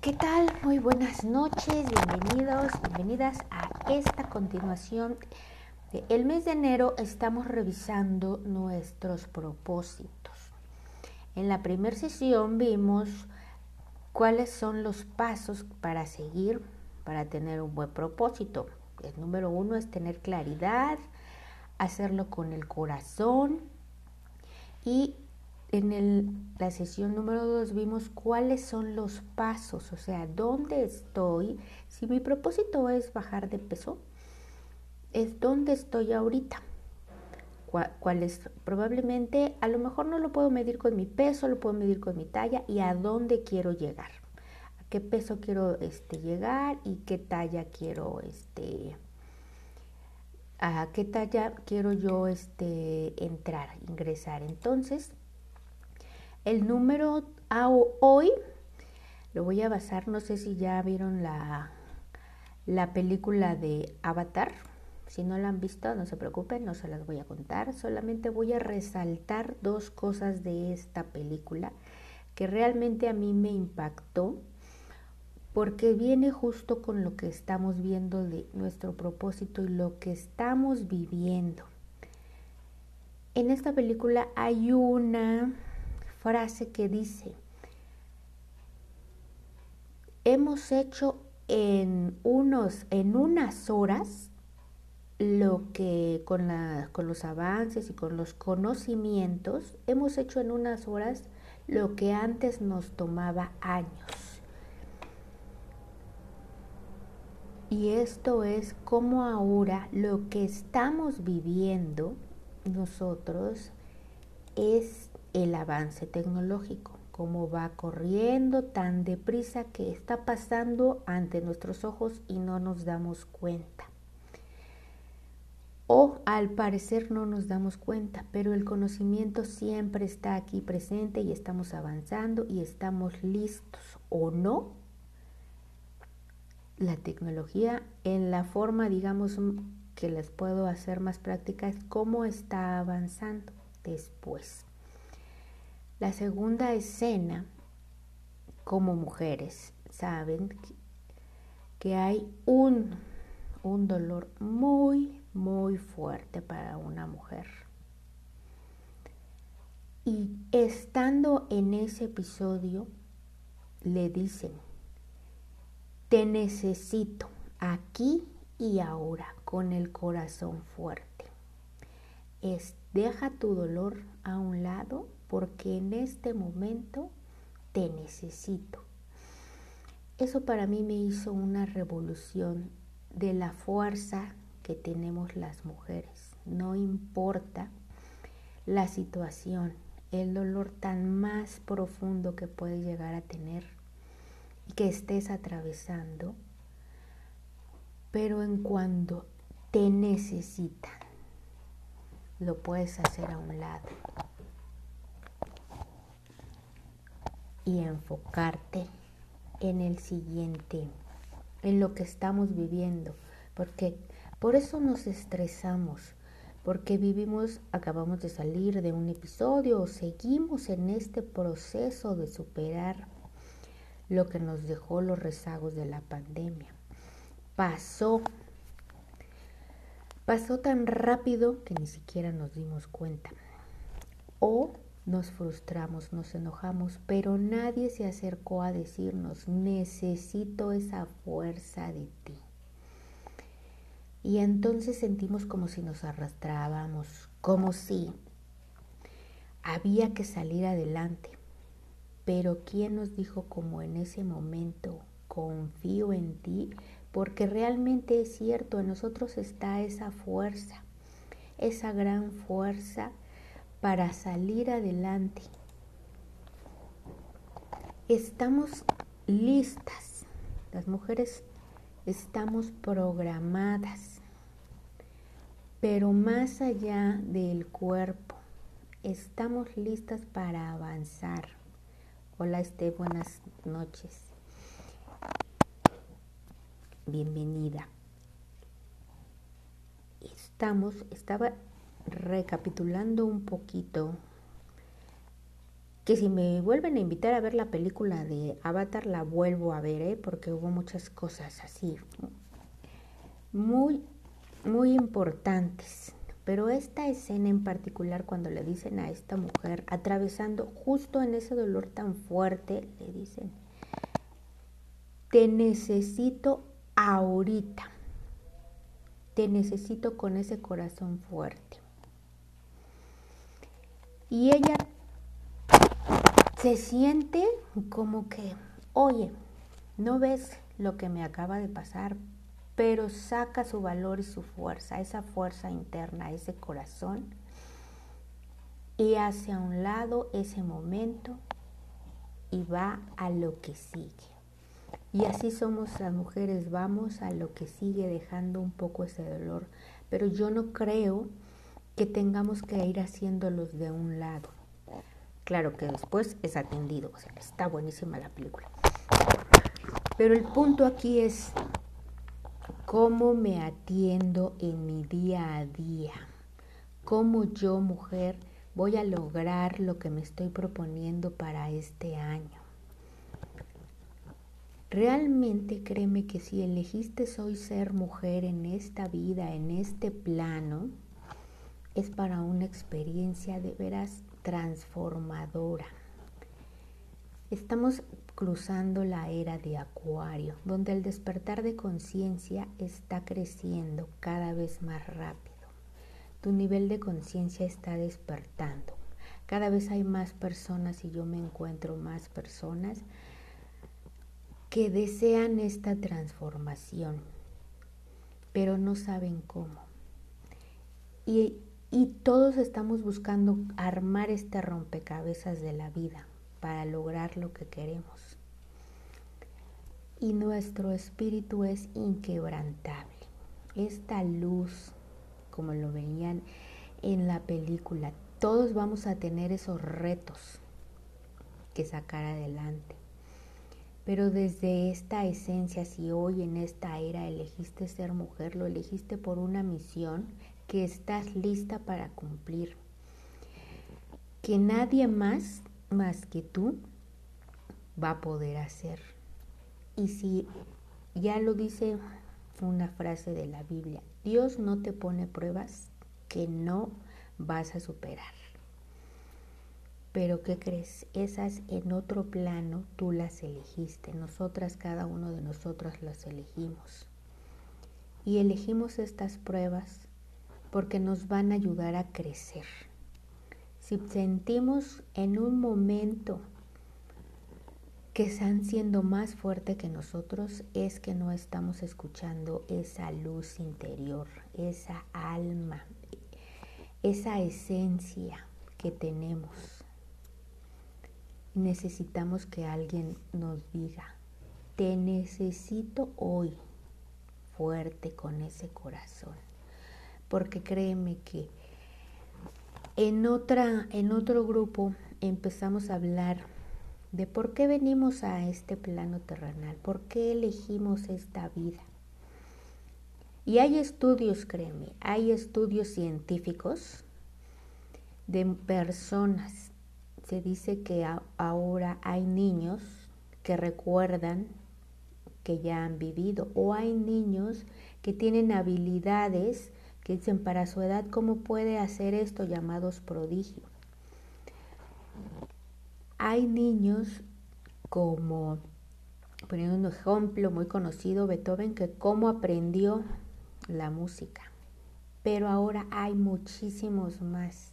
¿Qué tal? Muy buenas noches, bienvenidos, bienvenidas a esta continuación. El mes de enero estamos revisando nuestros propósitos. En la primera sesión vimos cuáles son los pasos para seguir, para tener un buen propósito. El número uno es tener claridad, hacerlo con el corazón y en la sesión número 2 vimos cuáles son los pasos, o sea, dónde estoy. Si mi propósito es bajar de peso, es dónde estoy ahorita. ¿Cuál, es? Probablemente, a lo mejor no lo puedo medir con mi peso, lo puedo medir con mi talla y a dónde quiero llegar. A qué peso quiero este, llegar y qué talla quiero, este, a qué talla quiero yo este, entrar, ingresar. Entonces, el número a hoy lo voy a basar, no sé si ya vieron la, la película de Avatar. Si no la han visto, no se preocupen, no se las voy a contar. Solamente voy a resaltar dos cosas de esta película que realmente a mí me impactó porque viene justo con lo que estamos viendo de nuestro propósito y lo que estamos viviendo. En esta película hay una frase que dice, hemos hecho en, unos, en unas horas lo que con, con los avances y con los conocimientos, hemos hecho en unas horas lo que antes nos tomaba años. Y esto es como ahora lo que estamos viviendo nosotros es el avance tecnológico, cómo va corriendo tan deprisa que está pasando ante nuestros ojos y no nos damos cuenta. O al parecer no nos damos cuenta, pero el conocimiento siempre está aquí presente y estamos avanzando y estamos listos o no. La tecnología en la forma, digamos, que les puedo hacer más práctica es cómo está avanzando después. La segunda escena, como mujeres, saben que hay un, un dolor muy, muy fuerte para una mujer. Y estando en ese episodio, le dicen, te necesito aquí y ahora con el corazón fuerte. Es, deja tu dolor a un lado porque en este momento te necesito. Eso para mí me hizo una revolución de la fuerza que tenemos las mujeres. No importa la situación, el dolor tan más profundo que puedes llegar a tener y que estés atravesando, pero en cuando te necesitan, lo puedes hacer a un lado. Y enfocarte en el siguiente, en lo que estamos viviendo, porque por eso nos estresamos, porque vivimos, acabamos de salir de un episodio o seguimos en este proceso de superar lo que nos dejó los rezagos de la pandemia. Pasó, pasó tan rápido que ni siquiera nos dimos cuenta. O nos frustramos, nos enojamos, pero nadie se acercó a decirnos, necesito esa fuerza de ti. Y entonces sentimos como si nos arrastrábamos, como si había que salir adelante. Pero ¿quién nos dijo como en ese momento, confío en ti? Porque realmente es cierto, en nosotros está esa fuerza, esa gran fuerza para salir adelante. Estamos listas, las mujeres estamos programadas, pero más allá del cuerpo, estamos listas para avanzar. Hola Este, buenas noches. Bienvenida. Estamos, estaba recapitulando un poquito que si me vuelven a invitar a ver la película de Avatar, la vuelvo a ver, ¿eh? porque hubo muchas cosas así muy, muy importantes. Pero esta escena en particular, cuando le dicen a esta mujer, atravesando justo en ese dolor tan fuerte, le dicen, te necesito ahorita, te necesito con ese corazón fuerte. Y ella se siente como que, oye, ¿no ves lo que me acaba de pasar? Pero saca su valor y su fuerza, esa fuerza interna, ese corazón, y hace a un lado ese momento y va a lo que sigue. Y así somos las mujeres, vamos a lo que sigue dejando un poco ese dolor. Pero yo no creo que tengamos que ir haciéndolos de un lado. Claro que después es atendido, o sea, está buenísima la película. Pero el punto aquí es cómo me atiendo en mi día a día, cómo yo, mujer, voy a lograr lo que me estoy proponiendo para este año. Realmente créeme que si elegiste hoy ser mujer en esta vida, en este plano, es para una experiencia de veras transformadora. Estamos cruzando la era de Acuario, donde el despertar de conciencia está creciendo cada vez más rápido. Tu nivel de conciencia está despertando. Cada vez hay más personas y yo me encuentro más personas que desean esta transformación, pero no saben cómo. Y y todos estamos buscando armar este rompecabezas de la vida para lograr lo que queremos. Y nuestro espíritu es inquebrantable. Esta luz, como lo veían en la película, todos vamos a tener esos retos que sacar adelante. Pero desde esta esencia, si hoy en esta era elegiste ser mujer, lo elegiste por una misión que estás lista para cumplir. Que nadie más, más que tú, va a poder hacer. Y si ya lo dice una frase de la Biblia, Dios no te pone pruebas que no vas a superar. Pero ¿qué crees? Esas en otro plano tú las elegiste. Nosotras, cada uno de nosotros las elegimos. Y elegimos estas pruebas porque nos van a ayudar a crecer. Si sentimos en un momento que están siendo más fuerte que nosotros, es que no estamos escuchando esa luz interior, esa alma, esa esencia que tenemos. Necesitamos que alguien nos diga, te necesito hoy fuerte con ese corazón porque créeme que en, otra, en otro grupo empezamos a hablar de por qué venimos a este plano terrenal, por qué elegimos esta vida. Y hay estudios, créeme, hay estudios científicos de personas. Se dice que ahora hay niños que recuerdan que ya han vivido o hay niños que tienen habilidades dicen para su edad, ¿cómo puede hacer esto llamados prodigio? Hay niños como, poniendo un ejemplo muy conocido, Beethoven, que cómo aprendió la música, pero ahora hay muchísimos más.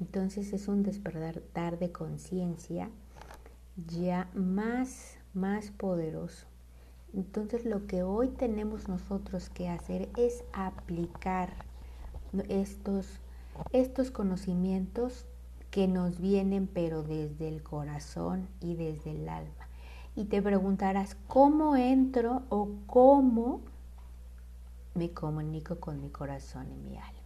Entonces es un despertar de conciencia ya más, más poderoso. Entonces lo que hoy tenemos nosotros que hacer es aplicar estos, estos conocimientos que nos vienen pero desde el corazón y desde el alma. Y te preguntarás, ¿cómo entro o cómo me comunico con mi corazón y mi alma?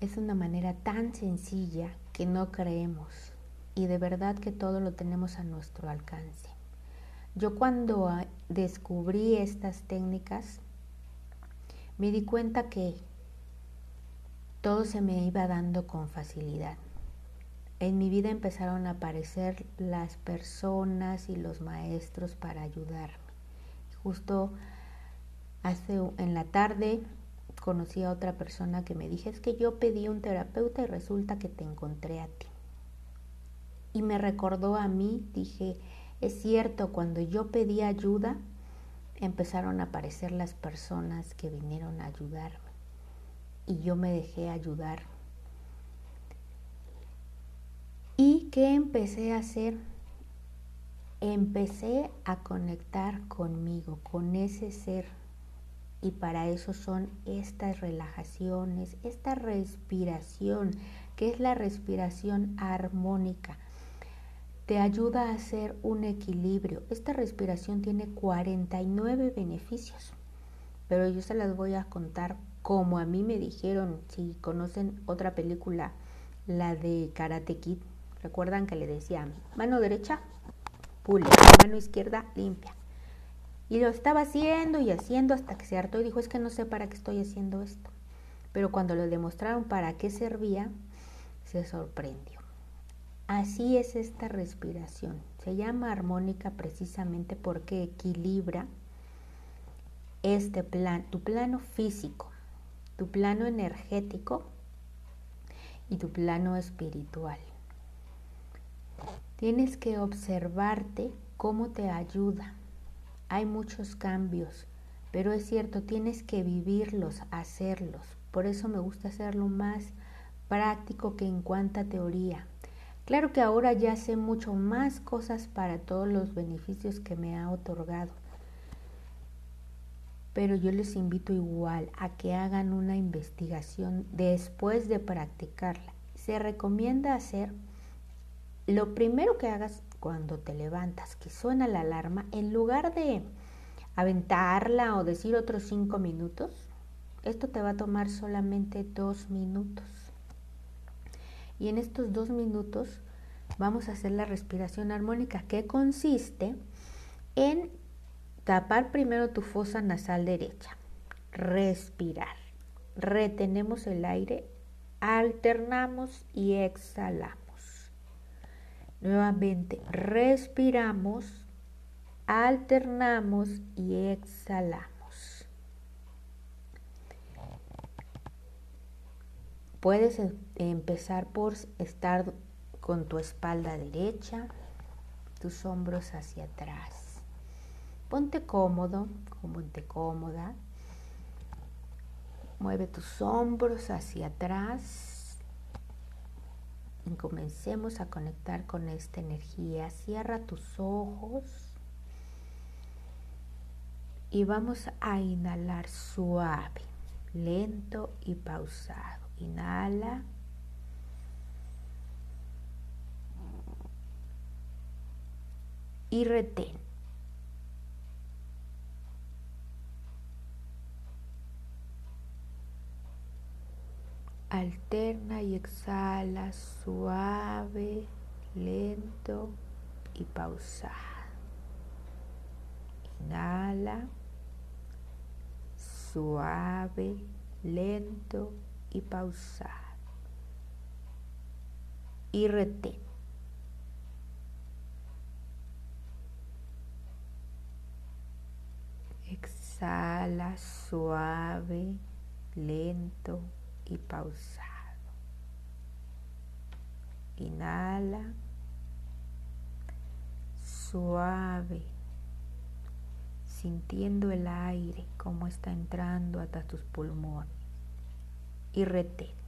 Es una manera tan sencilla que no creemos y de verdad que todo lo tenemos a nuestro alcance. Yo cuando ah, descubrí estas técnicas, me di cuenta que todo se me iba dando con facilidad. en mi vida empezaron a aparecer las personas y los maestros para ayudarme. Justo hace en la tarde conocí a otra persona que me dije, es que yo pedí un terapeuta y resulta que te encontré a ti. Y me recordó a mí, dije, es cierto, cuando yo pedí ayuda, empezaron a aparecer las personas que vinieron a ayudarme. Y yo me dejé ayudar. ¿Y qué empecé a hacer? Empecé a conectar conmigo, con ese ser y para eso son estas relajaciones, esta respiración, que es la respiración armónica. Te ayuda a hacer un equilibrio. Esta respiración tiene 49 beneficios, pero yo se las voy a contar como a mí me dijeron, si conocen otra película, la de Karate Kid, recuerdan que le decía mano derecha, pule, mano izquierda, limpia. Y lo estaba haciendo y haciendo hasta que se hartó y dijo, es que no sé para qué estoy haciendo esto. Pero cuando le demostraron para qué servía, se sorprendió. Así es esta respiración. Se llama armónica precisamente porque equilibra este plan, tu plano físico, tu plano energético y tu plano espiritual. Tienes que observarte cómo te ayuda hay muchos cambios, pero es cierto, tienes que vivirlos, hacerlos. Por eso me gusta hacerlo más práctico que en cuanta teoría. Claro que ahora ya sé mucho más cosas para todos los beneficios que me ha otorgado. Pero yo les invito igual a que hagan una investigación después de practicarla. Se recomienda hacer lo primero que hagas cuando te levantas, que suena la alarma, en lugar de aventarla o decir otros cinco minutos, esto te va a tomar solamente dos minutos. Y en estos dos minutos vamos a hacer la respiración armónica, que consiste en tapar primero tu fosa nasal derecha, respirar, retenemos el aire, alternamos y exhalamos. Nuevamente respiramos, alternamos y exhalamos. Puedes em, empezar por estar con tu espalda derecha, tus hombros hacia atrás. Ponte cómodo, ponte cómoda. Mueve tus hombros hacia atrás comencemos a conectar con esta energía. Cierra tus ojos y vamos a inhalar suave, lento y pausado. Inhala. Y retén. Alterna y exhala suave, lento y pausado. Inhala, suave, lento y pausado. Y retén. Exhala suave, lento y pausado. Inhala suave, sintiendo el aire como está entrando hasta tus pulmones y retén.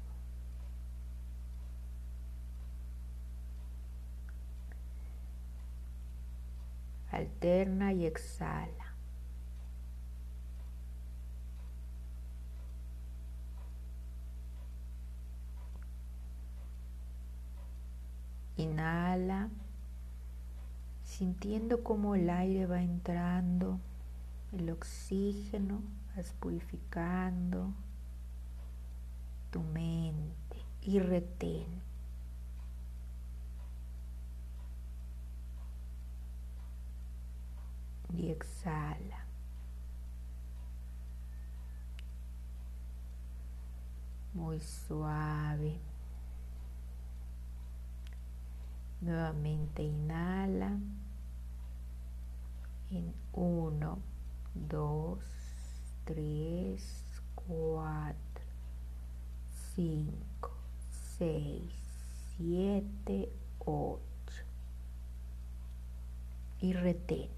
Alterna y exhala. Inhala, sintiendo cómo el aire va entrando, el oxígeno vas purificando tu mente y retén. Y exhala. Muy suave. Nuevamente inhala en 1, 2, 3, 4, 5, 6, 7, 8 y retén.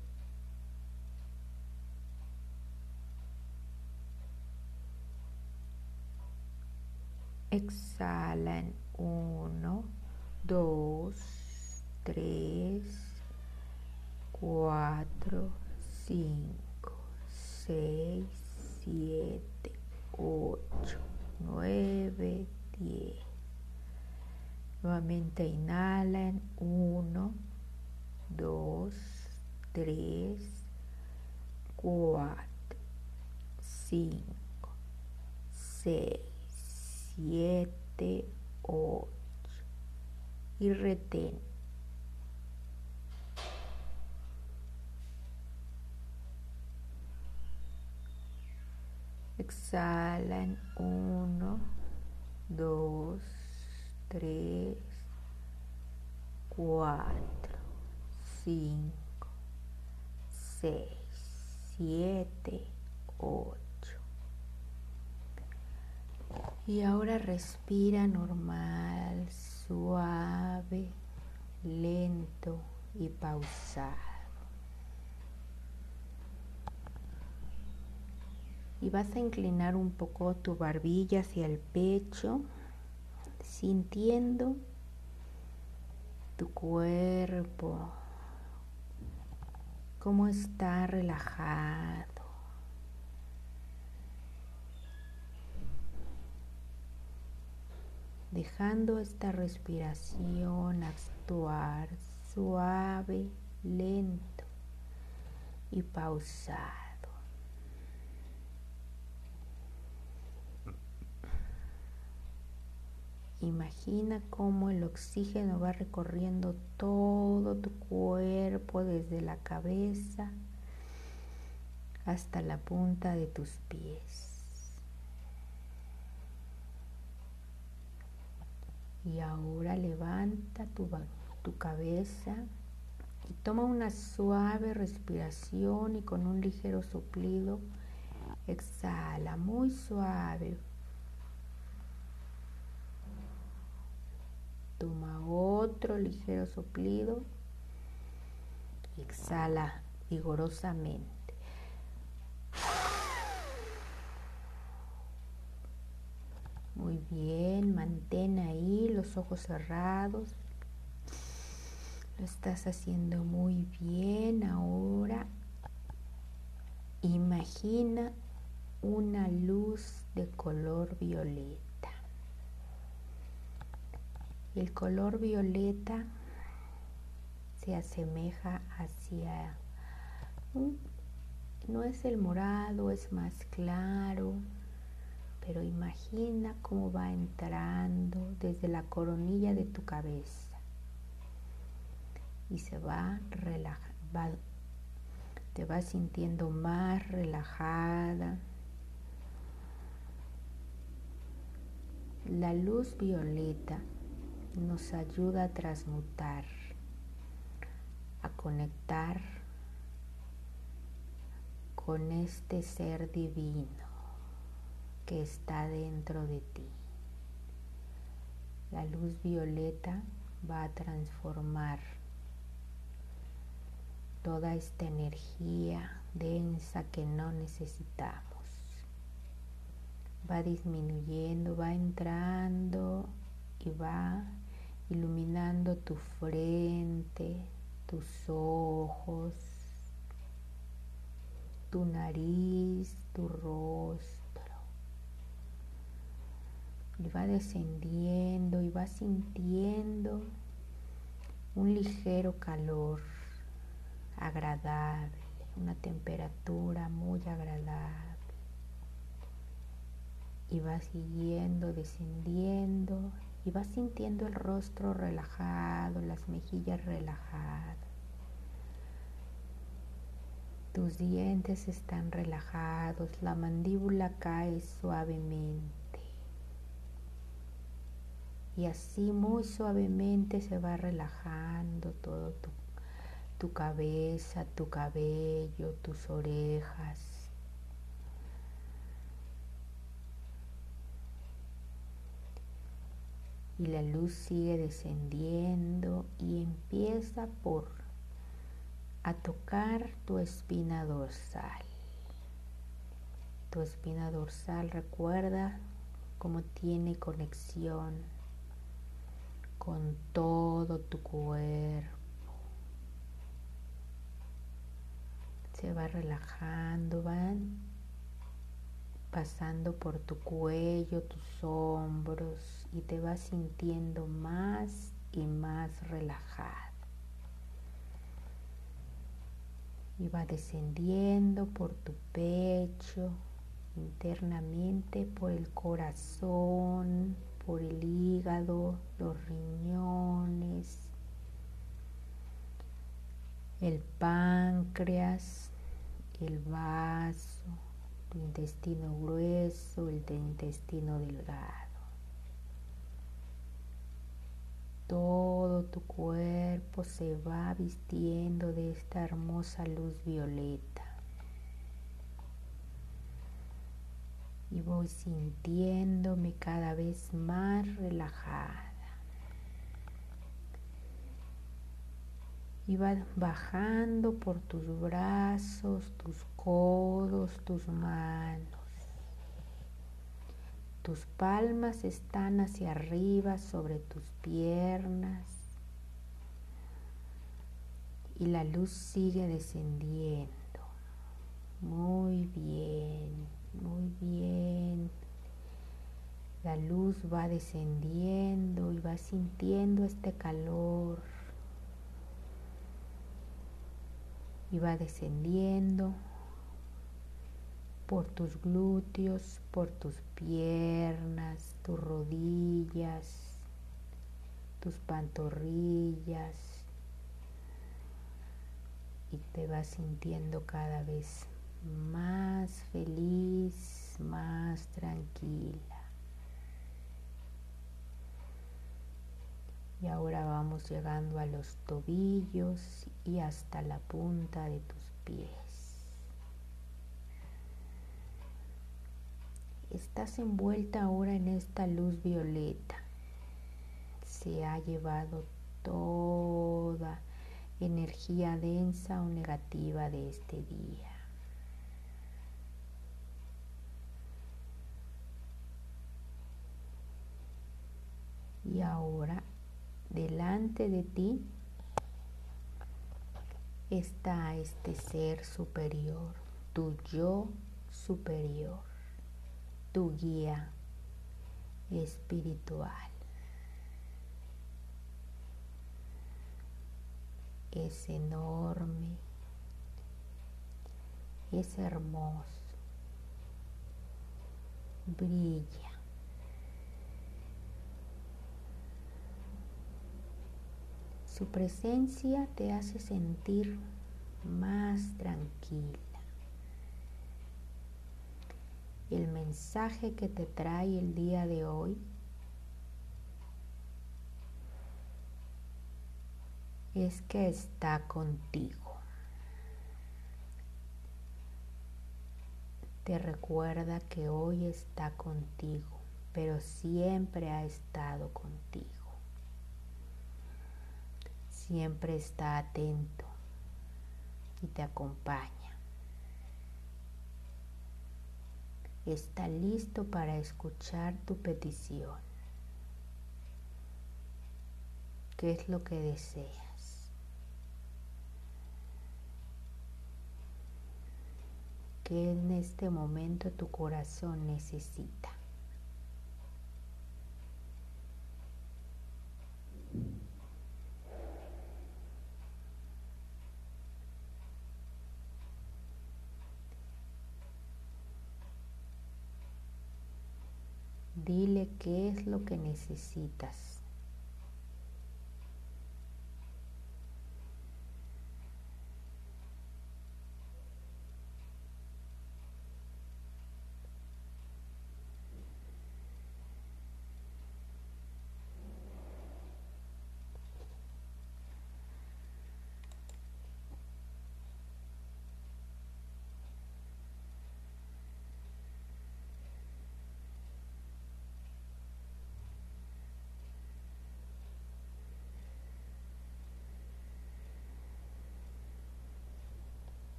Exhala en 1, 2, 3, 4, 5, 6, 7, 8, 9, 10. Nuevamente inhala en 1, 2, 3, 4, 5, 6, 7, 8 y retén. Exhala en 1, 2, 3, 4, 5, 6, 7, 8. Y ahora respira normal, suave, lento y pausado. Y vas a inclinar un poco tu barbilla hacia el pecho, sintiendo tu cuerpo, cómo está relajado. Dejando esta respiración actuar suave, lento y pausar. Imagina cómo el oxígeno va recorriendo todo tu cuerpo desde la cabeza hasta la punta de tus pies. Y ahora levanta tu, tu cabeza y toma una suave respiración y con un ligero soplido exhala muy suave Toma otro ligero soplido exhala vigorosamente. Muy bien, mantén ahí los ojos cerrados. Lo estás haciendo muy bien. Ahora imagina una luz de color violeta. El color violeta se asemeja hacia, no es el morado, es más claro, pero imagina cómo va entrando desde la coronilla de tu cabeza y se va relajando, te vas sintiendo más relajada. La luz violeta nos ayuda a transmutar, a conectar con este ser divino que está dentro de ti. La luz violeta va a transformar toda esta energía densa que no necesitamos. Va disminuyendo, va entrando y va iluminando tu frente, tus ojos, tu nariz, tu rostro. Y va descendiendo y va sintiendo un ligero calor agradable, una temperatura muy agradable. Y va siguiendo, descendiendo y vas sintiendo el rostro relajado, las mejillas relajadas. Tus dientes están relajados, la mandíbula cae suavemente. Y así muy suavemente se va relajando todo tu, tu cabeza, tu cabello, tus orejas. Y la luz sigue descendiendo y empieza por a tocar tu espina dorsal. Tu espina dorsal recuerda cómo tiene conexión con todo tu cuerpo. Se va relajando, van pasando por tu cuello, tus hombros y te vas sintiendo más y más relajado. Y va descendiendo por tu pecho, internamente por el corazón, por el hígado, los riñones, el páncreas, el vaso, tu intestino grueso, el intestino delgado. Todo tu cuerpo se va vistiendo de esta hermosa luz violeta. Y voy sintiéndome cada vez más relajada. Y va bajando por tus brazos, tus codos, tus manos. Tus palmas están hacia arriba sobre tus piernas y la luz sigue descendiendo. Muy bien, muy bien. La luz va descendiendo y va sintiendo este calor y va descendiendo por tus glúteos, por tus piernas, tus rodillas, tus pantorrillas y te vas sintiendo cada vez más feliz, más tranquila. Y ahora vamos llegando a los tobillos y hasta la punta de tus pies. Estás envuelta ahora en esta luz violeta. Se ha llevado toda energía densa o negativa de este día. Y ahora delante de ti está este ser superior, tu yo superior, tu guía espiritual. Es enorme, es hermoso, brilla. Su presencia te hace sentir más tranquila. El mensaje que te trae el día de hoy es que está contigo. Te recuerda que hoy está contigo, pero siempre ha estado contigo siempre está atento y te acompaña. Está listo para escuchar tu petición. ¿Qué es lo que deseas? ¿Qué en este momento tu corazón necesita? Dile qué es lo que necesitas.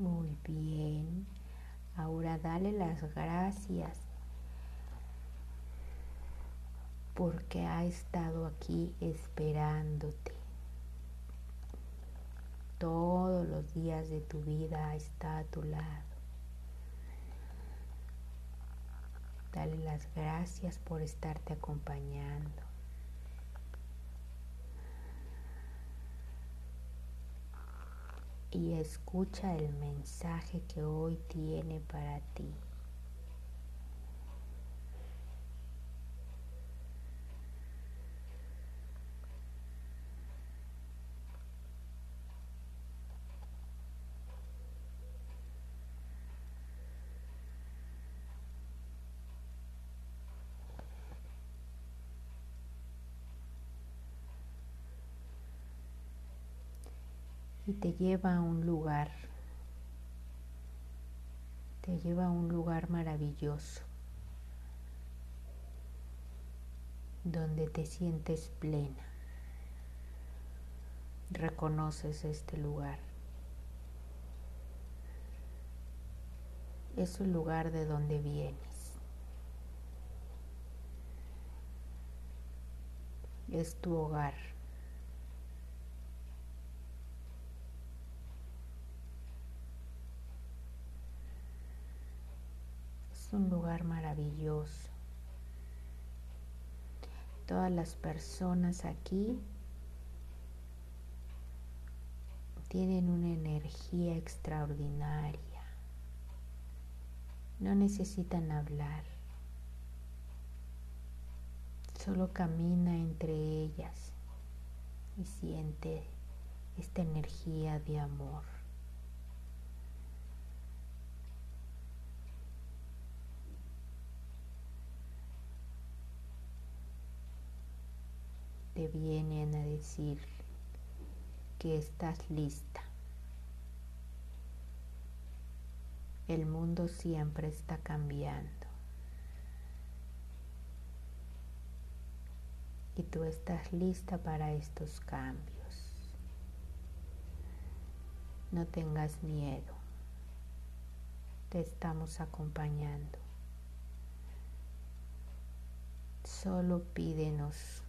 Muy bien. Ahora dale las gracias porque ha estado aquí esperándote. Todos los días de tu vida está a tu lado. Dale las gracias por estarte acompañando. Y escucha el mensaje que hoy tiene para ti. y te lleva a un lugar, te lleva a un lugar maravilloso, donde te sientes plena. Reconoces este lugar. Es un lugar de donde vienes. Es tu hogar. Un lugar maravilloso. Todas las personas aquí tienen una energía extraordinaria. No necesitan hablar. Solo camina entre ellas y siente esta energía de amor. Vienen a decir que estás lista. El mundo siempre está cambiando. Y tú estás lista para estos cambios. No tengas miedo. Te estamos acompañando. Solo pídenos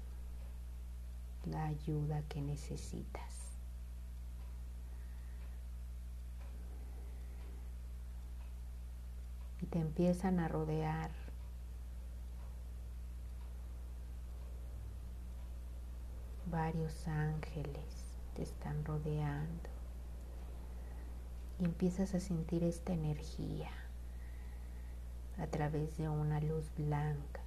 la ayuda que necesitas. Y te empiezan a rodear. Varios ángeles te están rodeando. Y empiezas a sentir esta energía a través de una luz blanca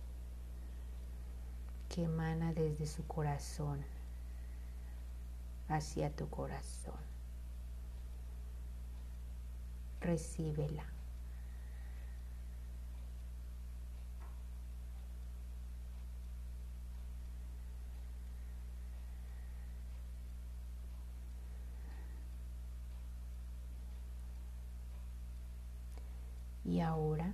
que emana desde su corazón hacia tu corazón. Recíbela. Y ahora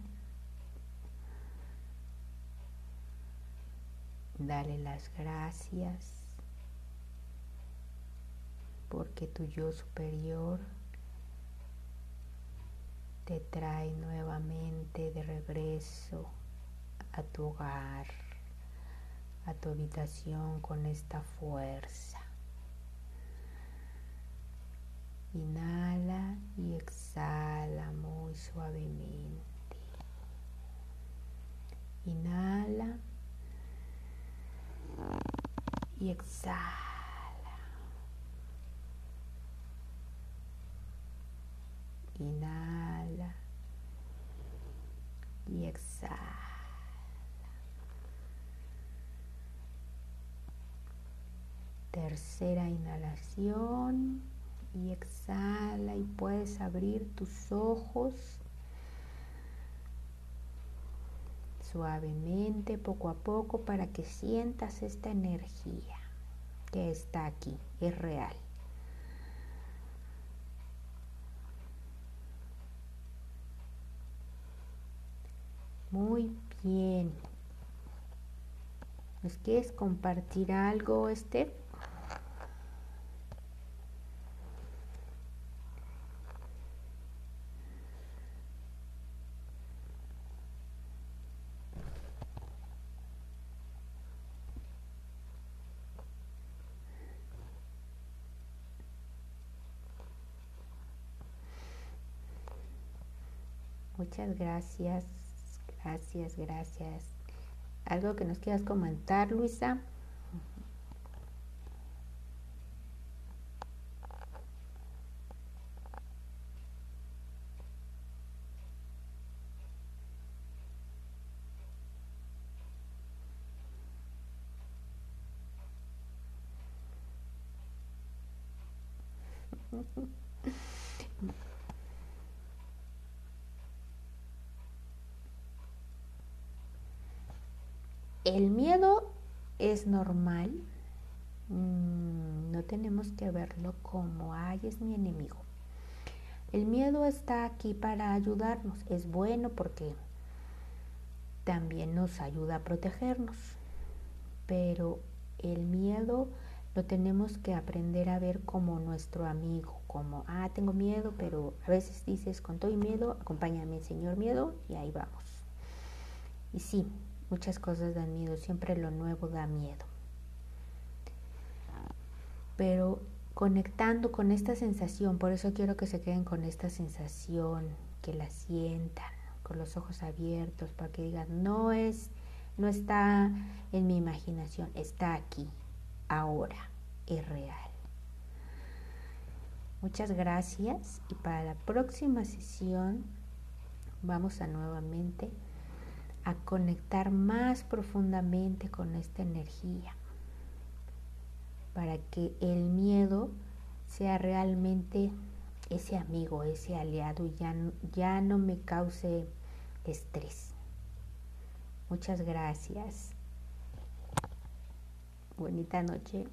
Dale las gracias porque tu yo superior te trae nuevamente de regreso a tu hogar, a tu habitación con esta fuerza. Inhala y exhala muy suavemente. Inhala y exhala. Inhala y exhala. Tercera inhalación y exhala y puedes abrir tus ojos suavemente, poco a poco, para que sientas esta energía que está aquí, es real. Muy bien. ¿Nos quieres compartir algo, este? Muchas gracias, gracias, gracias. ¿Algo que nos quieras comentar, Luisa? El miedo es normal, mm, no tenemos que verlo como, ay, es mi enemigo. El miedo está aquí para ayudarnos, es bueno porque también nos ayuda a protegernos, pero el miedo lo tenemos que aprender a ver como nuestro amigo, como, ah, tengo miedo, pero a veces dices, con todo y miedo, acompáñame, Señor miedo, y ahí vamos. Y sí, Muchas cosas dan miedo, siempre lo nuevo da miedo. Pero conectando con esta sensación, por eso quiero que se queden con esta sensación, que la sientan con los ojos abiertos, para que digan, no es, no está en mi imaginación, está aquí, ahora, es real. Muchas gracias y para la próxima sesión vamos a nuevamente a conectar más profundamente con esta energía para que el miedo sea realmente ese amigo, ese aliado y ya, ya no me cause estrés. Muchas gracias. Bonita noche.